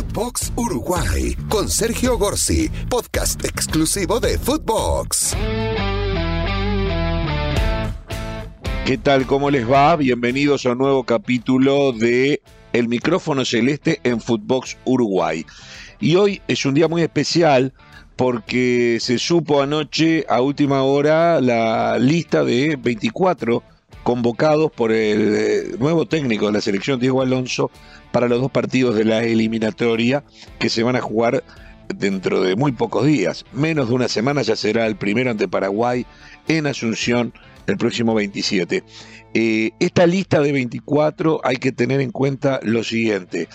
Footbox Uruguay con Sergio Gorsi, podcast exclusivo de Footbox. ¿Qué tal? ¿Cómo les va? Bienvenidos a un nuevo capítulo de El micrófono celeste en Footbox Uruguay. Y hoy es un día muy especial porque se supo anoche a última hora la lista de 24 convocados por el eh, nuevo técnico de la selección, Diego Alonso, para los dos partidos de la eliminatoria que se van a jugar dentro de muy pocos días. Menos de una semana ya será el primero ante Paraguay en Asunción el próximo 27. Eh, esta lista de 24 hay que tener en cuenta lo siguiente.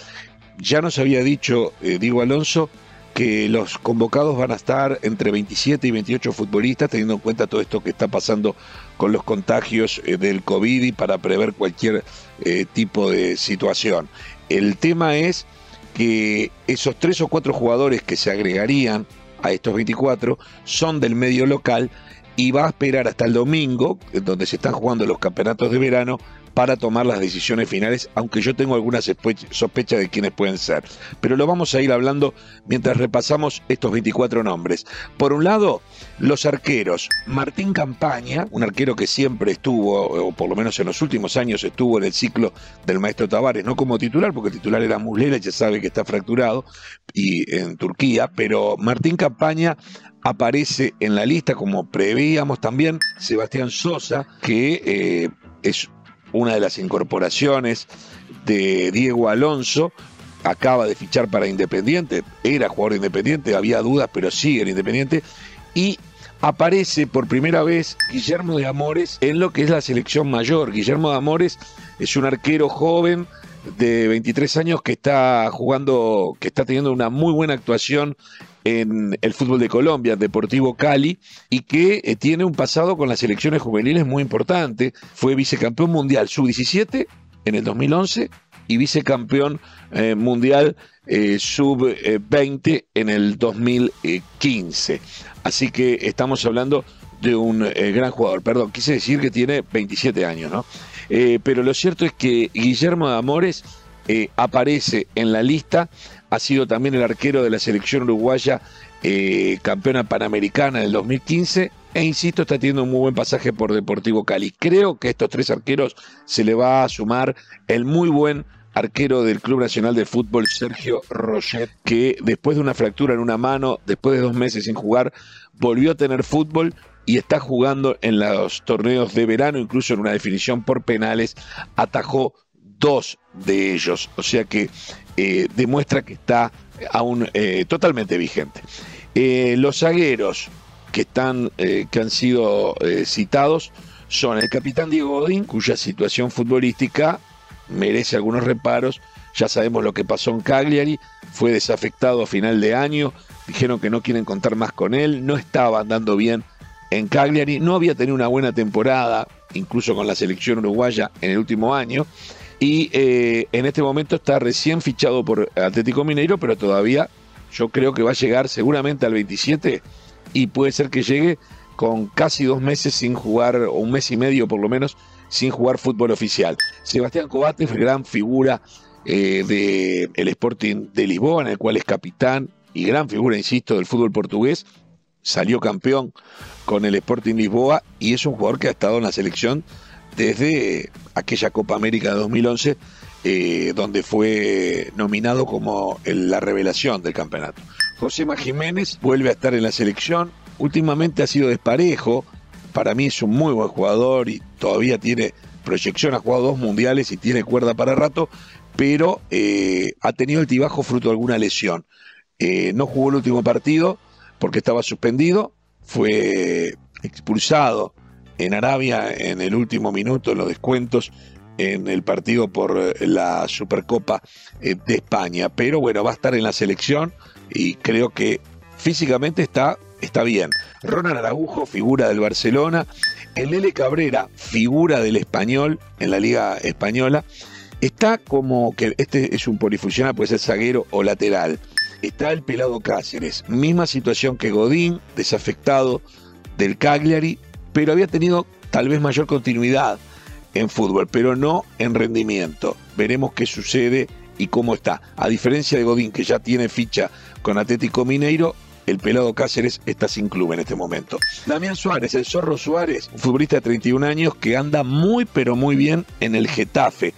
Ya nos había dicho eh, Diego Alonso que los convocados van a estar entre 27 y 28 futbolistas, teniendo en cuenta todo esto que está pasando con los contagios eh, del COVID y para prever cualquier eh, tipo de situación. El tema es que esos tres o cuatro jugadores que se agregarían a estos 24 son del medio local y va a esperar hasta el domingo, donde se están jugando los campeonatos de verano, para tomar las decisiones finales, aunque yo tengo algunas sospechas de quiénes pueden ser. Pero lo vamos a ir hablando mientras repasamos estos 24 nombres. Por un lado, los arqueros. Martín Campaña, un arquero que siempre estuvo, o por lo menos en los últimos años estuvo en el ciclo del maestro Tavares, no como titular, porque el titular era Muslera, ya sabe que está fracturado, y en Turquía, pero Martín Campaña aparece en la lista, como preveíamos también, Sebastián Sosa, que eh, es una de las incorporaciones de Diego Alonso, acaba de fichar para Independiente, era jugador Independiente, había dudas, pero sigue en Independiente, y aparece por primera vez Guillermo de Amores en lo que es la selección mayor. Guillermo de Amores es un arquero joven de 23 años que está jugando, que está teniendo una muy buena actuación en el fútbol de Colombia, Deportivo Cali, y que eh, tiene un pasado con las selecciones juveniles muy importante. Fue vicecampeón mundial sub-17 en el 2011 y vicecampeón eh, mundial eh, sub-20 en el 2015. Así que estamos hablando de un gran jugador. Perdón, quise decir que tiene 27 años, ¿no? Pero lo cierto es que Guillermo de Amores aparece en la lista ha sido también el arquero de la selección uruguaya, eh, campeona panamericana del 2015, e insisto, está teniendo un muy buen pasaje por Deportivo Cali. Creo que a estos tres arqueros se le va a sumar el muy buen arquero del Club Nacional de Fútbol, Sergio Roget, que después de una fractura en una mano, después de dos meses sin jugar, volvió a tener fútbol y está jugando en los torneos de verano, incluso en una definición por penales, atajó dos de ellos. O sea que eh, demuestra que está aún eh, totalmente vigente. Eh, los zagueros que, están, que han sido citados son el capitán Diego Godín, cuya situación futbolística merece algunos reparos. Ya sabemos lo que pasó en Cagliari, fue desafectado a final de año, dijeron que no quieren contar más con él, no estaba andando bien en Cagliari, no había tenido una buena temporada, incluso con la selección uruguaya en el último año, y eh, en este momento está recién fichado por Atlético Mineiro, pero todavía yo creo que va a llegar seguramente al 27 y puede ser que llegue con casi dos meses sin jugar, o un mes y medio por lo menos, sin jugar fútbol oficial. Sebastián Cobates, gran figura eh, del Sporting de Lisboa, en el cual es capitán y gran figura, insisto, del fútbol portugués, salió campeón con el Sporting Lisboa y es un jugador que ha estado en la selección desde aquella Copa América de 2011, eh, donde fue nominado como la revelación del campeonato. José Jiménez vuelve a estar en la selección, últimamente ha sido desparejo, para mí es un muy buen jugador y todavía tiene proyección, ha jugado dos mundiales y tiene cuerda para rato, pero eh, ha tenido el tibajo fruto de alguna lesión. Eh, no jugó el último partido porque estaba suspendido, fue expulsado en Arabia en el último minuto, en los descuentos, en el partido por eh, la Supercopa de España. Pero bueno, va a estar en la selección y creo que físicamente está, está bien. Ronald Araujo, figura del Barcelona. El L. Cabrera, figura del español en la Liga Española. Está como que este es un polifuncional, puede ser zaguero o lateral. Está el pelado Cáceres, misma situación que Godín, desafectado del Cagliari, pero había tenido tal vez mayor continuidad en fútbol, pero no en rendimiento. Veremos qué sucede y cómo está. A diferencia de Godín, que ya tiene ficha con Atlético Mineiro, el pelado Cáceres está sin club en este momento. Damián Suárez, el zorro Suárez, un futbolista de 31 años que anda muy pero muy bien en el Getafe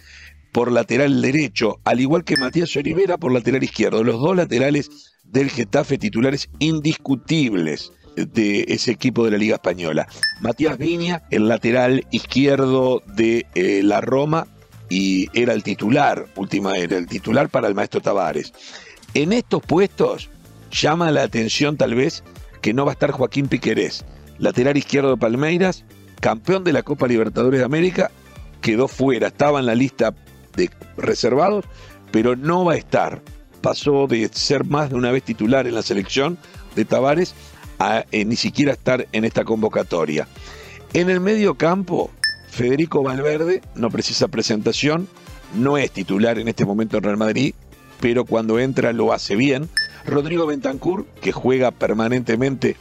por lateral derecho, al igual que Matías Olivera por lateral izquierdo. Los dos laterales del Getafe titulares indiscutibles de ese equipo de la Liga Española. Matías Viña, el lateral izquierdo de eh, la Roma, y era el titular, última era el titular para el maestro Tavares. En estos puestos llama la atención tal vez que no va a estar Joaquín Piquerés, lateral izquierdo de Palmeiras, campeón de la Copa Libertadores de América, quedó fuera, estaba en la lista de reservados, pero no va a estar. Pasó de ser más de una vez titular en la selección de Tavares a eh, ni siquiera estar en esta convocatoria. En el medio campo, Federico Valverde no precisa presentación, no es titular en este momento en Real Madrid, pero cuando entra lo hace bien. Rodrigo Bentancur, que juega permanentemente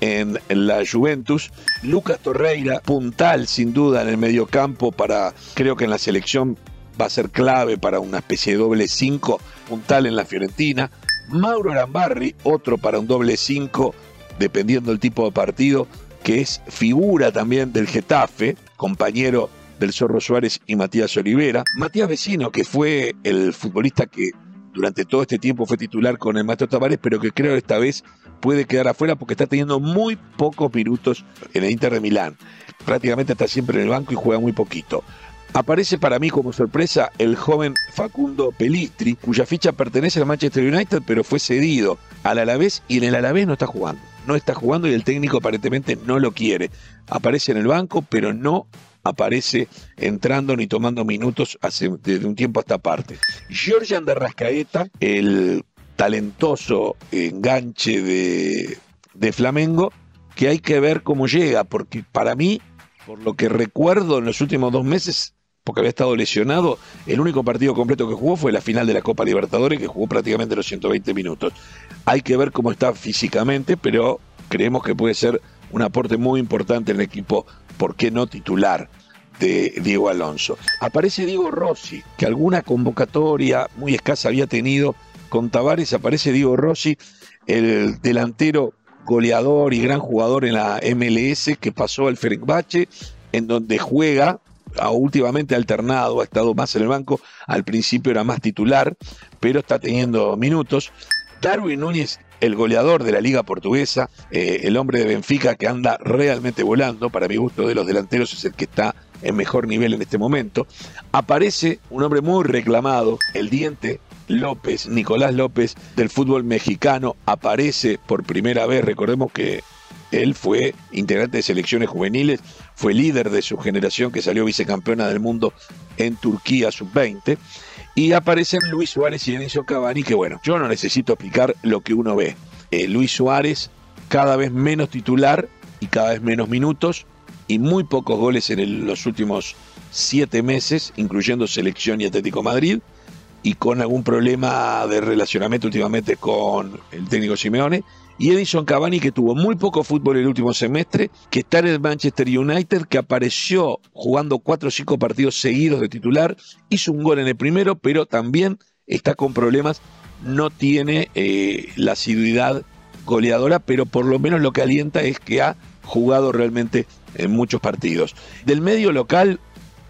en la Juventus. Lucas Torreira, puntal sin duda en el medio campo para, creo que en la selección va a ser clave para una especie de doble 5, puntal en la Fiorentina. Mauro Arambarri, otro para un doble 5, dependiendo del tipo de partido, que es figura también del Getafe, compañero del Zorro Suárez y Matías Olivera. Matías Vecino, que fue el futbolista que durante todo este tiempo fue titular con el Maestro Tavares, pero que creo esta vez puede quedar afuera porque está teniendo muy pocos minutos en el Inter de Milán. Prácticamente está siempre en el banco y juega muy poquito. Aparece para mí como sorpresa el joven Facundo Pelistri, cuya ficha pertenece al Manchester United, pero fue cedido al Alavés y en el Alavés no está jugando. No está jugando y el técnico aparentemente no lo quiere. Aparece en el banco, pero no aparece entrando ni tomando minutos desde un tiempo a esta parte. Georgian de Rascaeta, el talentoso enganche de, de Flamengo, que hay que ver cómo llega, porque para mí, por lo que recuerdo en los últimos dos meses, porque había estado lesionado, el único partido completo que jugó fue la final de la Copa Libertadores, que jugó prácticamente los 120 minutos. Hay que ver cómo está físicamente, pero creemos que puede ser un aporte muy importante en el equipo, ¿por qué no titular? de Diego Alonso. Aparece Diego Rossi, que alguna convocatoria muy escasa había tenido con Tavares, aparece Diego Rossi, el delantero goleador y gran jugador en la MLS que pasó al Ferencváche, en donde juega, últimamente alternado, ha estado más en el banco, al principio era más titular, pero está teniendo minutos. Darwin Núñez el goleador de la liga portuguesa, eh, el hombre de Benfica que anda realmente volando, para mi gusto de los delanteros es el que está en mejor nivel en este momento. Aparece un hombre muy reclamado, el diente López, Nicolás López del fútbol mexicano, aparece por primera vez, recordemos que él fue integrante de selecciones juveniles, fue líder de su generación que salió vicecampeona del mundo en Turquía sub-20 y aparecen Luis Suárez y Enzo Cavani, que bueno, yo no necesito explicar lo que uno ve. Eh, Luis Suárez cada vez menos titular y cada vez menos minutos y muy pocos goles en los últimos siete meses, incluyendo selección y Atlético Madrid, y con algún problema de relacionamiento últimamente con el técnico Simeone y Edison Cavani, que tuvo muy poco fútbol el último semestre, que está en el Manchester United, que apareció jugando cuatro o cinco partidos seguidos de titular, hizo un gol en el primero, pero también está con problemas, no tiene eh, la asiduidad goleadora, pero por lo menos lo que alienta es que ha jugado realmente en muchos partidos. Del medio local,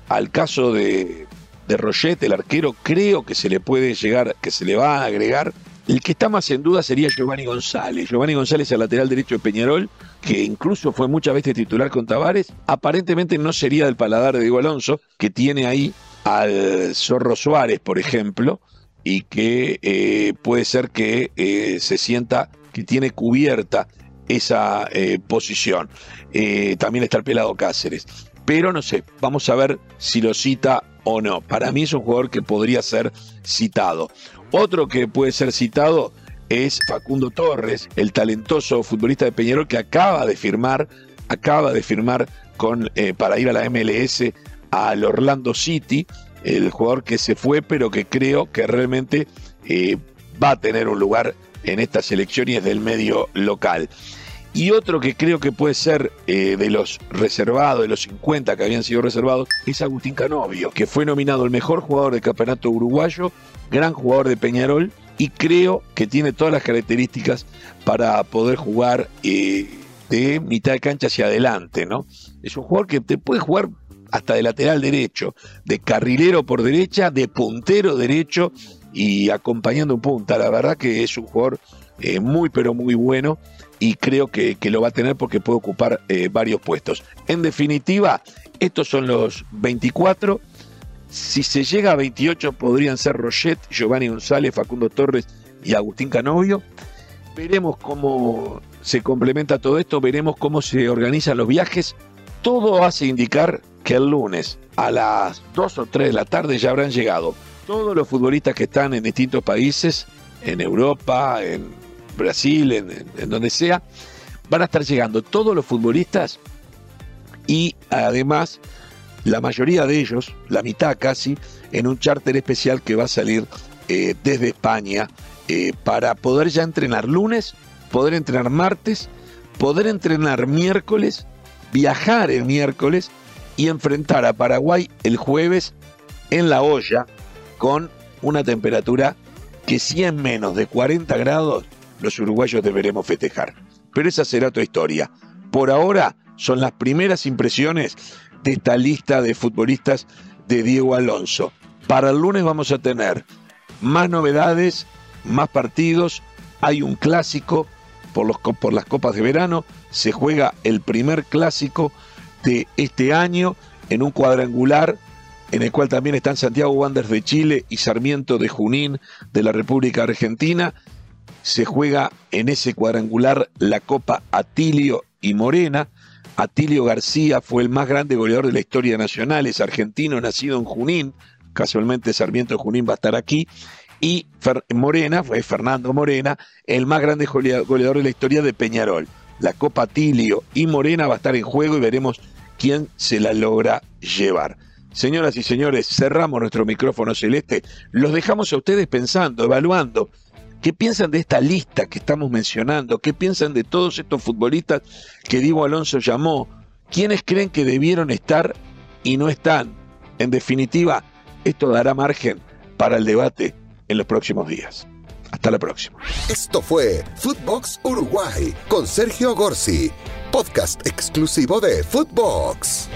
al caso de, de Roget, el arquero, creo que se le puede llegar, que se le va a agregar el que está más en duda sería Giovanni González. Giovanni González, el lateral derecho de Peñarol, que incluso fue muchas veces titular con Tavares, aparentemente no sería del paladar de Diego Alonso, que tiene ahí al Zorro Suárez, por ejemplo, y que eh, puede ser que eh, se sienta que tiene cubierta esa eh, posición. también está el pelado Cáceres. Pero no sé, vamos a ver si lo cita o no. Para mí es un jugador que podría ser citado. Otro que puede ser citado es Facundo Torres, el talentoso futbolista de Peñarol que acaba de firmar, acaba de firmar con, eh, para ir a la MLS al Orlando City, el jugador que se fue, pero que creo que realmente eh, va a tener un lugar en esta selección y es del medio local. Y otro que creo que puede ser eh, de los reservados, de los 50 que habían sido reservados, es Agustín Canovio, que fue nominado el mejor jugador del campeonato uruguayo, gran jugador de Peñarol, y creo que tiene todas las características para poder jugar eh, de mitad de cancha hacia adelante, ¿no? Es un jugador que te puede jugar hasta de lateral derecho, de carrilero por derecha, de puntero derecho y acompañando un punta. La verdad que es un jugador eh, muy pero muy bueno y creo que, lo va a tener porque puede ocupar eh, varios puestos. En definitiva, estos son los 24. Si se llega a 28 podrían ser Roget, Giovanni González, Facundo Torres y Agustín Canovio. Veremos cómo se complementa todo esto, veremos cómo se organizan los viajes. Todo hace indicar que el lunes a las 2 o 3 de la tarde ya habrán llegado todos los futbolistas que están en distintos países, en Europa, en Brasil, en, donde sea, van a estar llegando todos los futbolistas y además la mayoría de ellos, la mitad casi, en un charter especial que va a salir eh, desde España eh, para poder ya entrenar lunes, poder entrenar martes, poder entrenar miércoles, viajar el miércoles y enfrentar a Paraguay el jueves en la olla con una temperatura que si es menos de 40 grados, los uruguayos deberemos festejar. Pero esa será otra historia. Por ahora son las primeras impresiones de esta lista de futbolistas de Diego Alonso. Para el lunes vamos a tener más novedades, más partidos. Hay un clásico por, los, por las copas de verano. Se juega el primer clásico de este año en un cuadrangular en el cual también están Santiago Wanderers de Chile y Sarmiento de Junín de la República Argentina. Se juega en ese cuadrangular la Copa Atilio y Morena. Atilio García fue el más grande goleador de la historia nacional, es argentino, nacido en Junín, casualmente Sarmiento Junín va a estar aquí, y Morena, fue Fernando Morena, el más grande goleador de la historia de Peñarol. La Copa Atilio y Morena va a estar en juego y veremos quién se la logra llevar. Señoras y señores, cerramos nuestro micrófono celeste. Los dejamos a ustedes pensando, evaluando. ¿Qué piensan de esta lista que estamos mencionando? ¿Qué piensan de todos estos futbolistas que Diego Alonso llamó? ¿Quiénes creen que debieron estar y no están? En definitiva, esto dará margen para el debate en los próximos días. Hasta la próxima. Esto fue Footbox Uruguay con Sergio Gorsi, podcast exclusivo de Footbox.